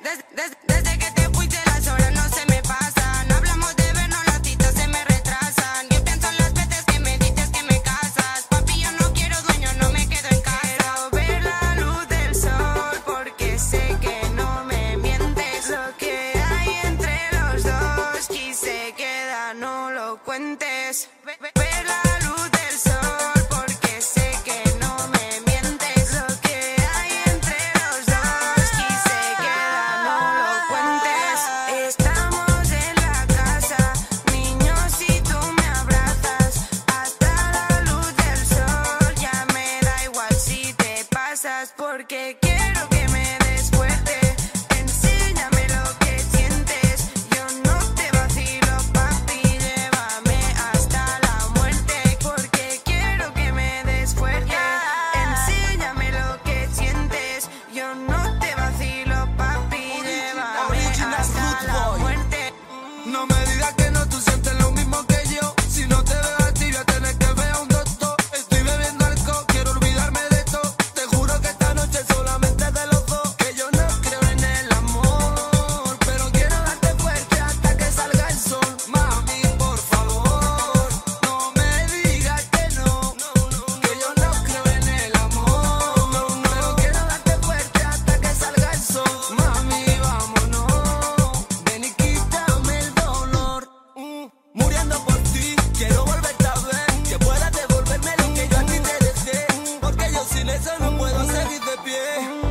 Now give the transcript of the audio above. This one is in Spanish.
desde, que te fuiste las horas no se me pasan. No hablamos de vernos, las citas se me retrasan. Yo pienso en las veces que me dices que me casas. Papi, yo no quiero dueño, no me quedo en casa. Quiero ver la luz del sol porque sé que no me mientes. Lo que hay entre los dos quise queda, no lo cuentes. Pasas porque quiero eso no puedo seguir de pie.